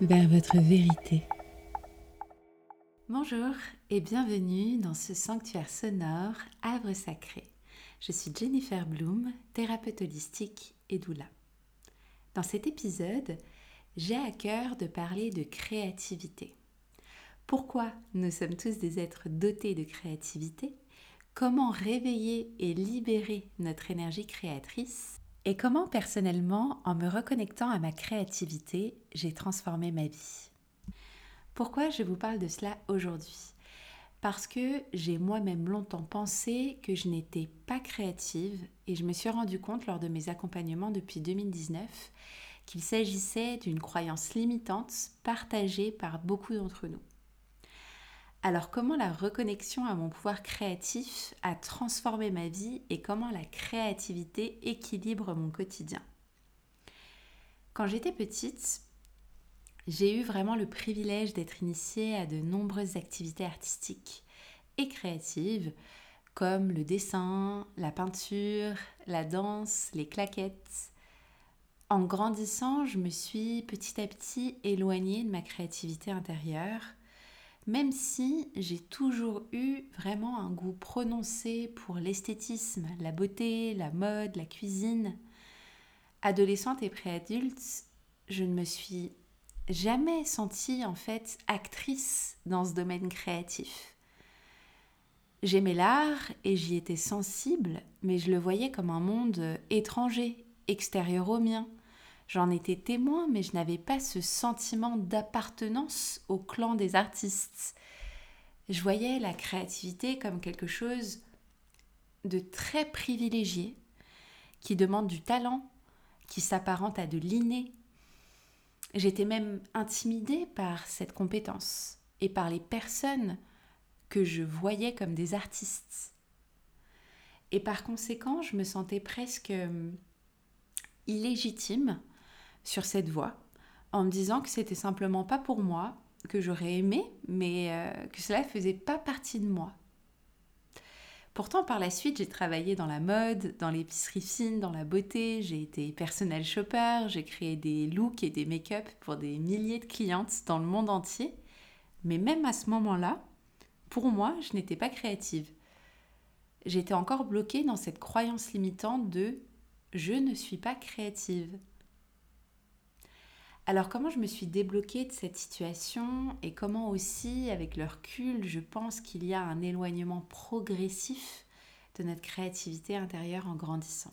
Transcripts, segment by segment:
Vers votre vérité. Bonjour et bienvenue dans ce sanctuaire sonore Havre sacré. Je suis Jennifer Bloom, thérapeute holistique et doula. Dans cet épisode, j'ai à cœur de parler de créativité. Pourquoi nous sommes tous des êtres dotés de créativité? Comment réveiller et libérer notre énergie créatrice? Et comment personnellement, en me reconnectant à ma créativité, j'ai transformé ma vie? Pourquoi je vous parle de cela aujourd'hui? Parce que j'ai moi-même longtemps pensé que je n'étais pas créative et je me suis rendu compte lors de mes accompagnements depuis 2019 qu'il s'agissait d'une croyance limitante partagée par beaucoup d'entre nous. Alors comment la reconnexion à mon pouvoir créatif a transformé ma vie et comment la créativité équilibre mon quotidien? Quand j'étais petite, j'ai eu vraiment le privilège d'être initiée à de nombreuses activités artistiques et créatives comme le dessin, la peinture, la danse, les claquettes. En grandissant, je me suis petit à petit éloignée de ma créativité intérieure même si j'ai toujours eu vraiment un goût prononcé pour l'esthétisme, la beauté, la mode, la cuisine, adolescente et préadulte, je ne me suis jamais sentie en fait actrice dans ce domaine créatif. J'aimais l'art et j'y étais sensible, mais je le voyais comme un monde étranger, extérieur au mien. J'en étais témoin, mais je n'avais pas ce sentiment d'appartenance au clan des artistes. Je voyais la créativité comme quelque chose de très privilégié, qui demande du talent, qui s'apparente à de l'inné. J'étais même intimidée par cette compétence et par les personnes que je voyais comme des artistes. Et par conséquent, je me sentais presque euh, illégitime sur cette voie en me disant que c'était simplement pas pour moi, que j'aurais aimé, mais euh, que cela faisait pas partie de moi. Pourtant, par la suite, j'ai travaillé dans la mode, dans l'épicerie fine, dans la beauté, j'ai été personnel shopper, j'ai créé des looks et des make-up pour des milliers de clientes dans le monde entier. Mais même à ce moment-là, pour moi, je n'étais pas créative. J'étais encore bloquée dans cette croyance limitante de je ne suis pas créative. Alors comment je me suis débloquée de cette situation et comment aussi avec le recul je pense qu'il y a un éloignement progressif de notre créativité intérieure en grandissant?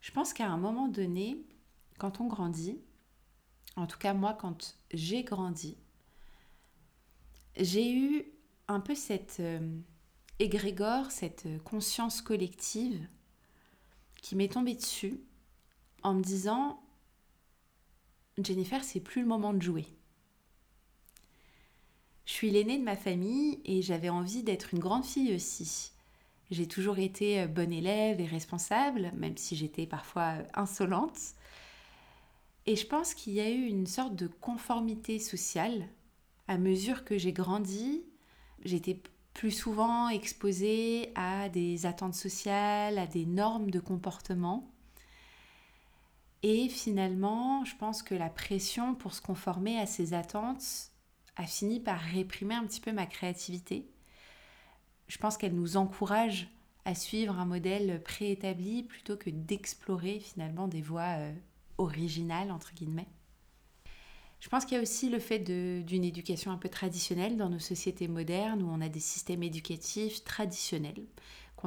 Je pense qu'à un moment donné, quand on grandit, en tout cas moi quand j'ai grandi, j'ai eu un peu cette euh, égrégore, cette conscience collective qui m'est tombée dessus en me disant Jennifer, c'est plus le moment de jouer. Je suis l'aînée de ma famille et j'avais envie d'être une grande fille aussi. J'ai toujours été euh, bonne élève et responsable, même si j'étais parfois euh, insolente. Et je pense qu'il y a eu une sorte de conformité sociale. À mesure que j'ai grandi, j'étais plus souvent exposée à des attentes sociales, à des normes de comportement. Et finalement, je pense que la pression pour se conformer à ces attentes a fini par réprimer un petit peu ma créativité. Je pense qu'elle nous encourage à suivre un modèle préétabli plutôt que d'explorer finalement des voies euh, originales, entre guillemets. Je pense qu'il y a aussi le fait d'une éducation un peu traditionnelle dans nos sociétés modernes où on a des systèmes éducatifs traditionnels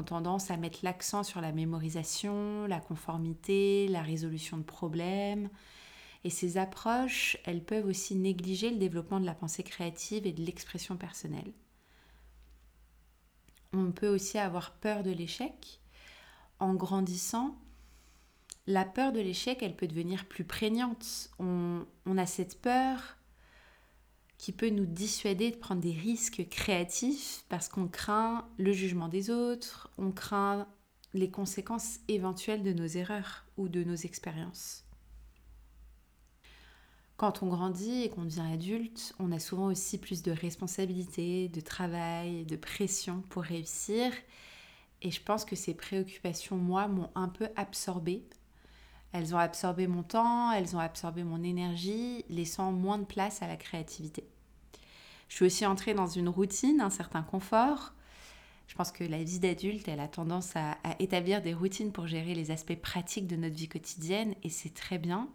tendance à mettre l'accent sur la mémorisation, la conformité, la résolution de problèmes. Et ces approches, elles peuvent aussi négliger le développement de la pensée créative et de l'expression personnelle. On peut aussi avoir peur de l'échec. En grandissant, la peur de l'échec, elle peut devenir plus prégnante. On, on a cette peur qui peut nous dissuader de prendre des risques créatifs parce qu'on craint le jugement des autres, on craint les conséquences éventuelles de nos erreurs ou de nos expériences. Quand on grandit et qu'on devient adulte, on a souvent aussi plus de responsabilités, de travail, de pression pour réussir. Et je pense que ces préoccupations, moi, m'ont un peu absorbée Elles ont absorbé mon temps, elles ont absorbé mon énergie, laissant moins de place à la créativité. Je suis aussi entrée dans une routine, un certain confort. Je pense que la vie d'adulte, elle a tendance à, établir des routines pour gérer les aspects pratiques de notre vie quotidienne et c'est très bien.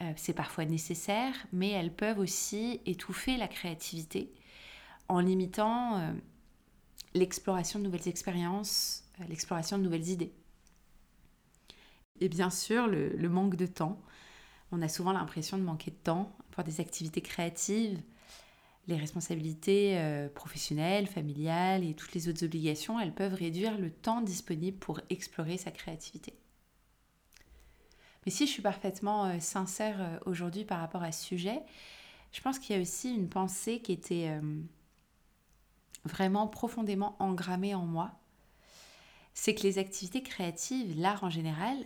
Euh, c'est parfois nécessaire, mais elles peuvent aussi étouffer la créativité en limitant euh, l'exploration de nouvelles expériences, euh, l'exploration de nouvelles idées. Et bien sûr, le, manque de temps. On a souvent l'impression de manquer de temps pour des activités créatives. Les responsabilités euh, professionnelles, familiales et toutes les autres obligations, elles peuvent réduire le temps disponible pour explorer sa créativité. Mais si je suis parfaitement euh, sincère euh, aujourd'hui par rapport à ce sujet, je pense qu'il y a aussi une pensée qui était vraiment profondément engrammée en moi. C'est que les activités créatives, l'art en général,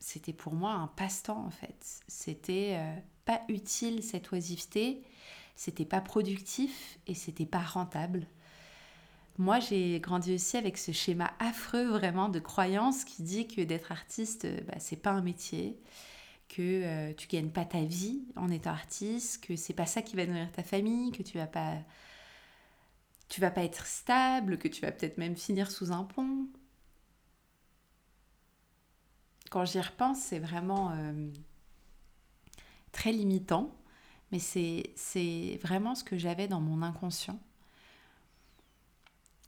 c'était pour moi un passe-temps en fait. C'était euh, pas utile cette oisiveté, c'était pas productif et c'était pas rentable. Moi, j'ai grandi aussi avec ce schéma affreux vraiment de croyance qui dit que d'être artiste, euh, bah, c'est pas un métier, que euh, tu gagnes pas ta vie en étant artiste, que c'est pas ça qui va nourrir ta famille, que tu vas pas tu vas pas être stable, que tu vas peut-être même finir sous un pont quand j'y repense, c'est vraiment euh, très limitant, mais c'est vraiment ce que j'avais dans mon inconscient.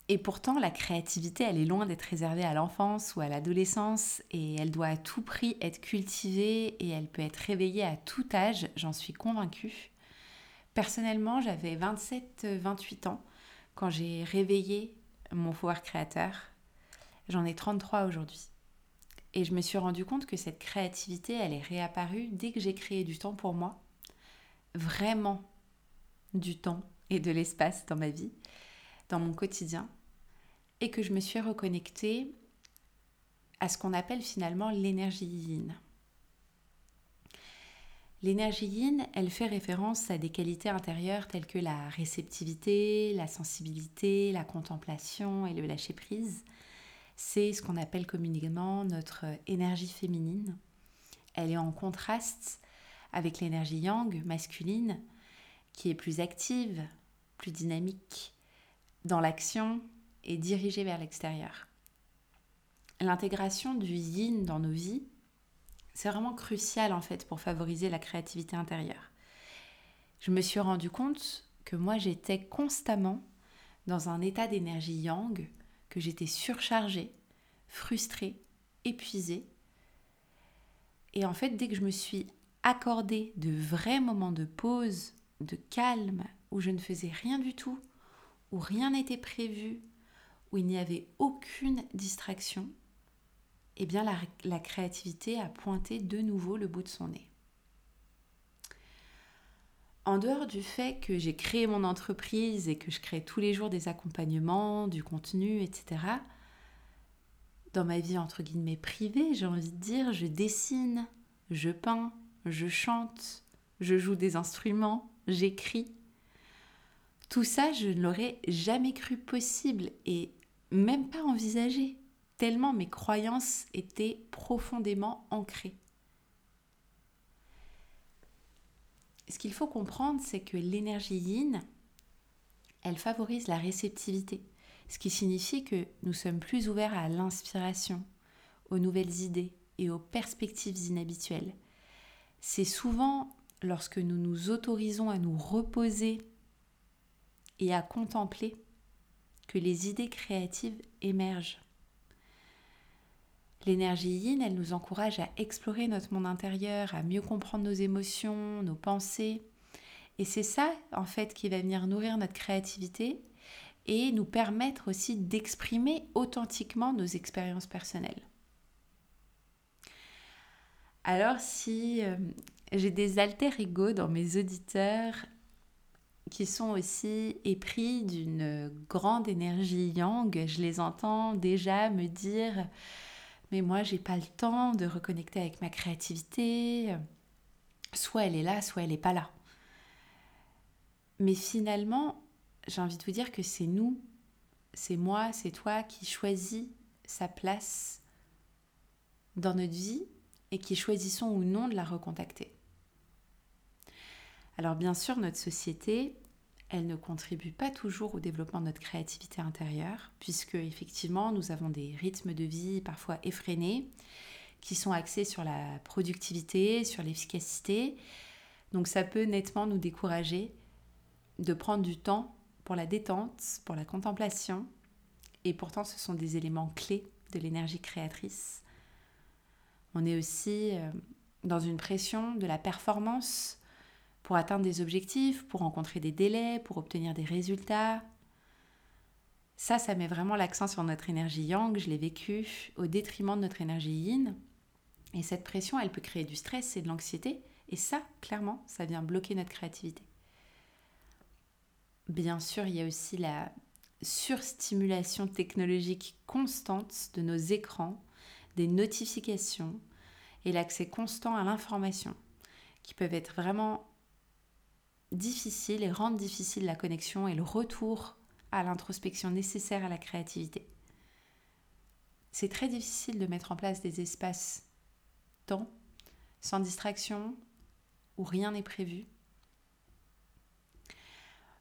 Et pourtant, la créativité, elle est loin d'être réservée à l'enfance ou à l'adolescence, et elle doit à tout prix être cultivée, et elle peut être réveillée à tout âge, j'en suis convaincue. Personnellement, j'avais 27-28 ans quand j'ai réveillé mon pouvoir créateur. J'en ai 33 aujourd'hui. Et je me suis rendu compte que cette créativité, elle est réapparue dès que j'ai créé du temps pour moi. Vraiment du temps et de l'espace dans ma vie, dans mon quotidien. Et que je me suis reconnectée à ce qu'on appelle finalement l'énergie yin. L'énergie yin, elle fait référence à des qualités intérieures telles que la réceptivité, la sensibilité, la contemplation et le lâcher-prise c'est ce qu'on appelle communément notre énergie féminine. Elle est en contraste avec l'énergie yang masculine qui est plus active, plus dynamique dans l'action et dirigée vers l'extérieur. L'intégration du yin dans nos vies, c'est vraiment crucial en fait pour favoriser la créativité intérieure. Je me suis rendu compte que moi j'étais constamment dans un état d'énergie yang que j'étais surchargée, frustrée, épuisée. Et en fait, dès que je me suis accordé de vrais moments de pause, de calme, où je ne faisais rien du tout, où rien n'était prévu, où il n'y avait aucune distraction, eh bien la, la, créativité a pointé de nouveau le bout de son nez. En dehors du fait que j'ai créé mon entreprise et que je crée tous les jours des accompagnements, du contenu, etc., dans ma vie entre guillemets privée, j'ai envie de dire, je dessine, je peins, je chante, je joue des instruments, j'écris. Tout ça, je ne l'aurais jamais cru possible et même pas envisagé, tellement mes croyances étaient profondément ancrées. Ce qu'il faut comprendre, c'est que l'énergie yin, elle favorise la réceptivité ce qui signifie que nous sommes plus ouverts à l'inspiration, aux nouvelles idées et aux perspectives inhabituelles. C'est souvent lorsque nous nous autorisons à nous reposer et à contempler que les idées créatives émergent. L'énergie yin, elle nous encourage à explorer notre monde intérieur, à mieux comprendre nos émotions, nos pensées. Et c'est ça, en fait, qui va venir nourrir notre créativité et nous permettre aussi d'exprimer authentiquement nos expériences personnelles. Alors si euh, j'ai des alter ego dans mes auditeurs qui sont aussi épris d'une grande énergie yang, je les entends déjà me dire mais moi j'ai pas le temps de reconnecter avec ma créativité, soit elle est là, soit elle n'est pas là. Mais finalement, j'ai envie de vous dire que c'est nous, c'est moi, c'est toi qui choisis sa place dans notre vie et qui choisissons ou non de la recontacter. Alors bien sûr, notre société, elle ne contribue pas toujours au développement de notre créativité intérieure, puisque effectivement, nous avons des rythmes de vie parfois effrénés, qui sont axés sur la productivité, sur l'efficacité. Donc ça peut nettement nous décourager de prendre du temps pour la détente, pour la contemplation. Et pourtant, ce sont des éléments clés de l'énergie créatrice. On est aussi euh, dans une pression de la performance pour atteindre des objectifs, pour rencontrer des délais, pour obtenir des résultats. Ça, ça met vraiment l'accent sur notre énergie yang, je l'ai vécu, au détriment de notre énergie yin. Et cette pression, elle peut créer du stress et de l'anxiété. Et ça, clairement, ça vient bloquer notre créativité. Bien sûr, il y a aussi la surstimulation technologique constante de nos écrans, des notifications et l'accès constant à l'information, qui peuvent être vraiment difficiles et rendre difficile la connexion et le retour à l'introspection nécessaire à la créativité. C'est très difficile de mettre en place des espaces temps, sans distraction, où rien n'est prévu.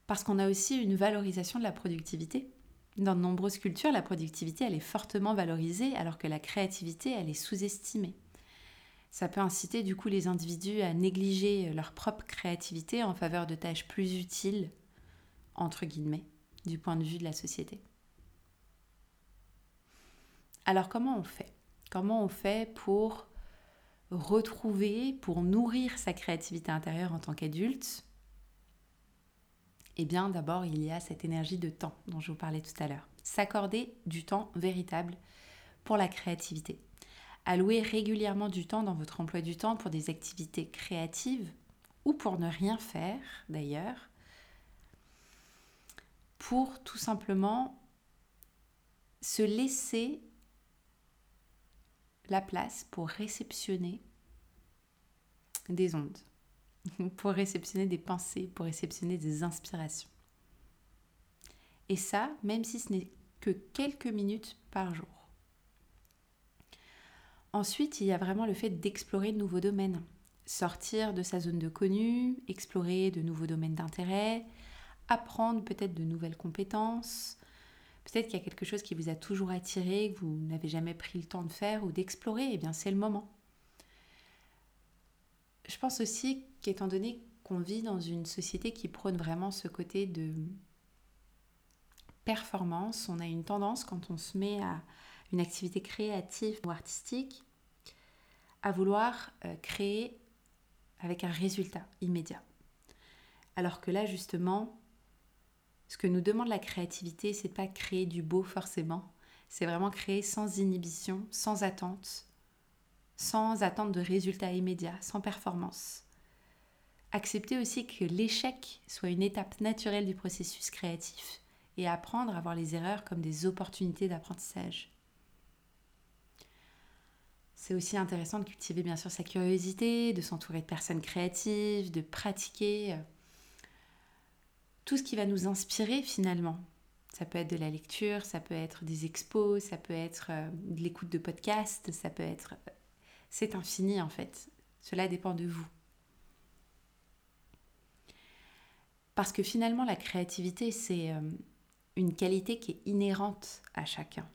Parce qu'on a aussi une valorisation de la productivité. Dans de nombreuses cultures, la productivité, elle est fortement valorisée, alors que la créativité, elle est sous-estimée. Ça peut inciter du coup les individus à négliger leur propre créativité en faveur de tâches plus utiles, entre guillemets, du point de vue de la société. Alors comment on fait? Comment on fait pour retrouver, pour nourrir sa créativité intérieure en tant qu'adulte? Eh bien d'abord il y a cette énergie de temps dont je vous parlais tout à l'heure. S'accorder du temps véritable pour la créativité. Allouer régulièrement du temps dans votre emploi du temps pour des activités créatives ou pour ne rien faire d'ailleurs, pour tout simplement se laisser la place pour réceptionner des ondes, pour réceptionner des pensées, pour réceptionner des inspirations. Et ça, même si ce n'est que quelques minutes par jour. Ensuite, il y a vraiment le fait d'explorer de nouveaux domaines, sortir de sa zone de connu, explorer de nouveaux domaines d'intérêt, apprendre peut-être de nouvelles compétences. Peut-être qu'il y a quelque chose qui vous a toujours attiré, que vous n'avez jamais pris le temps de faire ou d'explorer, et eh bien c'est le moment. Je pense aussi qu'étant donné qu'on vit dans une société qui prône vraiment ce côté de performance, on a une tendance quand on se met à une activité créative ou artistique, à vouloir euh, créer avec un résultat immédiat. Alors que là, justement, ce que nous demande la créativité, c'est pas créer du beau forcément, c'est vraiment créer sans inhibition, sans attente, sans attente de résultats immédiats, sans performance. Accepter aussi que l'échec soit une étape naturelle du processus créatif et apprendre à voir les erreurs comme des opportunités d'apprentissage. C'est aussi intéressant de cultiver bien sûr sa curiosité, de s'entourer de personnes créatives, de pratiquer euh, tout ce qui va nous inspirer finalement. Ça peut être de la lecture, ça peut être des expos, ça peut être euh, de l'écoute de podcasts, ça peut être... Euh, c'est infini en fait. Cela dépend de vous. Parce que finalement, la créativité, c'est une qualité qui est inhérente à chacun.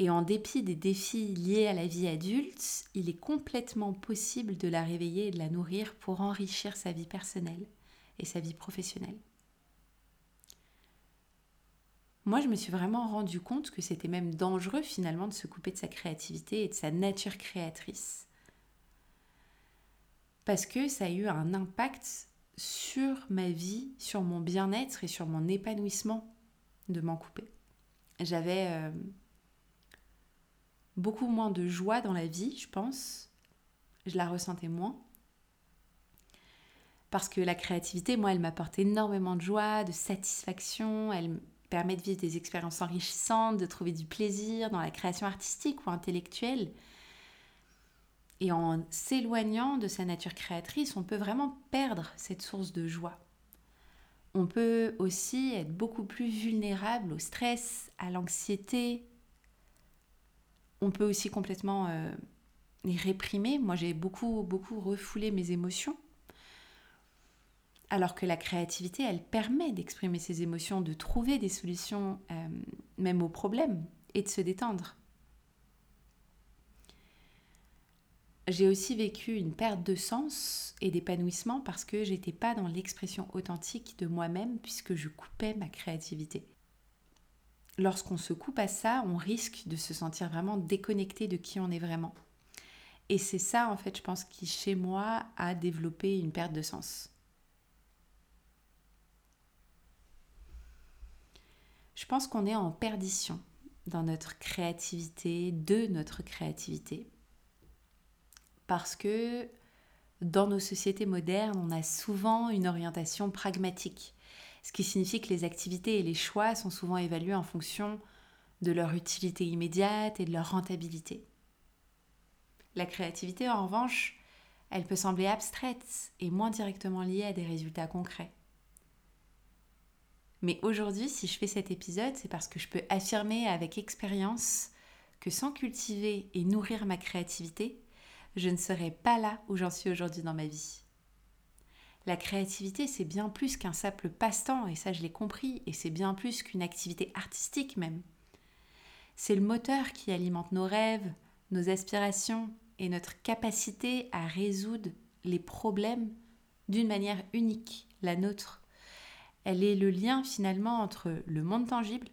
Et en dépit des défis liés à la vie adulte, il est complètement possible de la réveiller et de la nourrir pour enrichir sa vie personnelle et sa vie professionnelle. Moi, je me suis vraiment rendu compte que c'était même dangereux finalement de se couper de sa créativité et de sa nature créatrice. Parce que ça a eu un impact sur ma vie, sur mon bien-être et sur mon épanouissement de m'en couper. J'avais euh, beaucoup moins de joie dans la vie, je pense. Je la ressentais moins. Parce que la créativité, moi, elle m'apporte énormément de joie, de satisfaction, elle me permet de vivre des expériences enrichissantes, de trouver du plaisir dans la création artistique ou intellectuelle. Et en s'éloignant de sa nature créatrice, on peut vraiment perdre cette source de joie. On peut aussi être beaucoup plus vulnérable au stress, à l'anxiété, on peut aussi complètement euh, les réprimer. Moi, j'ai beaucoup, beaucoup refoulé mes émotions. Alors que la créativité, elle permet d'exprimer ses émotions, de trouver des solutions euh, même aux problèmes et de se détendre. J'ai aussi vécu une perte de sens et d'épanouissement parce que j'étais pas dans l'expression authentique de moi-même puisque je coupais ma créativité. Lorsqu'on se coupe à ça, on risque de se sentir vraiment déconnecté de qui on est vraiment. Et c'est ça, en fait, je pense, qui, chez moi, a développé une perte de sens. Je pense qu'on est en perdition dans notre créativité, de notre créativité, parce que dans nos sociétés modernes, on a souvent une orientation pragmatique, ce qui signifie que les activités et les choix sont souvent évalués en fonction de leur utilité immédiate et de leur rentabilité. La créativité, en revanche, elle peut sembler abstraite et moins directement liée à des résultats concrets. Mais aujourd'hui, si je fais cet épisode, c'est parce que je peux affirmer avec expérience que sans cultiver et nourrir ma créativité, je ne serais pas là où j'en suis aujourd'hui dans ma vie. La créativité, c'est bien plus qu'un simple passe-temps, et ça je l'ai compris, et c'est bien plus qu'une activité artistique même. C'est le moteur qui alimente nos rêves, nos aspirations et notre capacité à résoudre les problèmes d'une manière unique, la nôtre. Elle est le lien finalement entre le monde tangible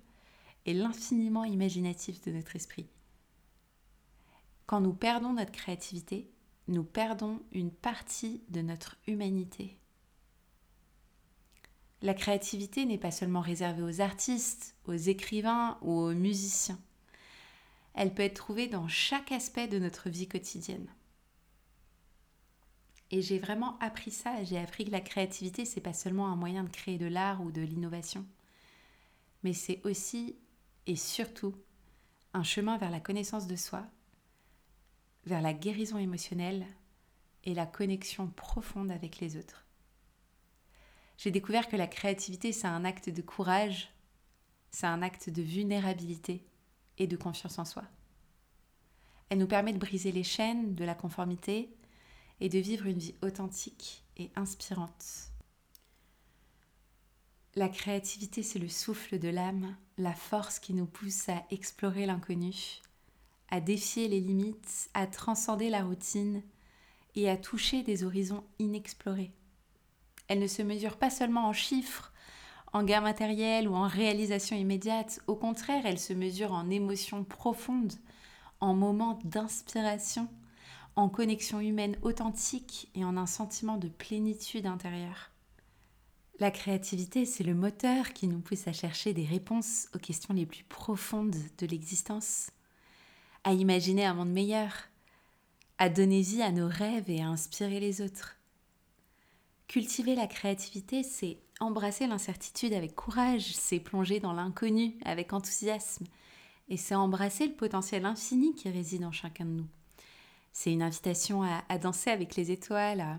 et l'infiniment imaginatif de notre esprit. Quand nous perdons notre créativité, nous perdons une partie de notre humanité. La créativité n'est pas seulement réservée aux artistes, aux écrivains ou aux musiciens. Elle peut être trouvée dans chaque aspect de notre vie quotidienne. Et j'ai vraiment appris ça, j'ai appris que la créativité, c'est pas seulement un moyen de créer de l'art ou de l'innovation, mais c'est aussi et surtout un chemin vers la connaissance de soi vers la guérison émotionnelle et la connexion profonde avec les autres. J'ai découvert que la créativité, c'est un acte de courage, c'est un acte de vulnérabilité et de confiance en soi. Elle nous permet de briser les chaînes de la conformité et de vivre une vie authentique et inspirante. La créativité, c'est le souffle de l'âme, la force qui nous pousse à explorer l'inconnu, à défier les limites, à transcender la routine et à toucher des horizons inexplorés. Elle ne se mesure pas seulement en chiffres, en gains matériels ou en réalisation immédiate, au contraire, elle se mesure en émotions profondes, en moments d'inspiration, en connexion humaine authentique et en un sentiment de plénitude intérieure. La créativité, c'est le moteur qui nous pousse à chercher des réponses aux questions les plus profondes de l'existence à imaginer un monde meilleur, à donner vie à nos rêves et à inspirer les autres. Cultiver la créativité, c'est embrasser l'incertitude avec courage, c'est plonger dans l'inconnu avec enthousiasme, et c'est embrasser le potentiel infini qui réside en chacun de nous. C'est une invitation à, danser avec les étoiles,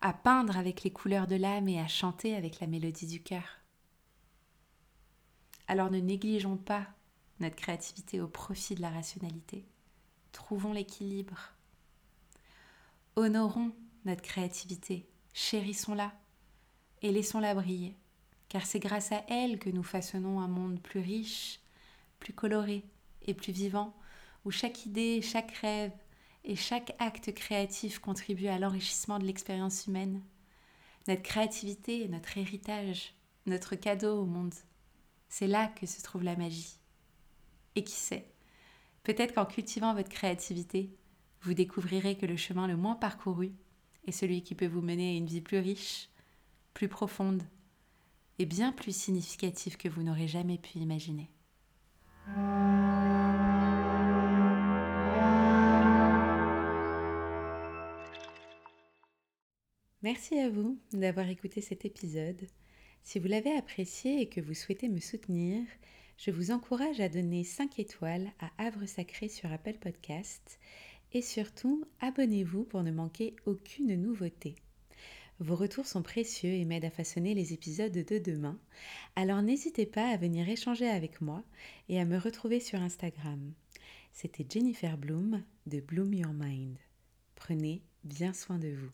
à, peindre avec les couleurs de l'âme et à chanter avec la mélodie du cœur. Alors ne négligeons pas notre créativité au profit de la rationalité. Trouvons l'équilibre. Honorons notre créativité, chérissons-la et laissons-la briller, car c'est grâce à elle que nous façonnons un monde plus riche, plus coloré et plus vivant, où chaque idée, chaque rêve et chaque acte créatif contribue à l'enrichissement de l'expérience humaine. Notre créativité est notre héritage, notre cadeau au monde. C'est là que se trouve la magie. Et qui sait, peut-être qu'en cultivant votre créativité, vous découvrirez que le chemin le moins parcouru est celui qui peut vous mener à une vie plus riche, plus profonde et bien plus significative que vous n'aurez jamais pu imaginer. Merci à vous d'avoir écouté cet épisode. Si vous l'avez apprécié et que vous souhaitez me soutenir, je vous encourage à donner 5 étoiles à Havre Sacré sur Apple Podcast et surtout abonnez-vous pour ne manquer aucune nouveauté. Vos retours sont précieux et m'aident à façonner les épisodes de demain, alors n'hésitez pas à venir échanger avec moi et à me retrouver sur Instagram. C'était Jennifer Bloom de Bloom Your Mind. Prenez bien soin de vous.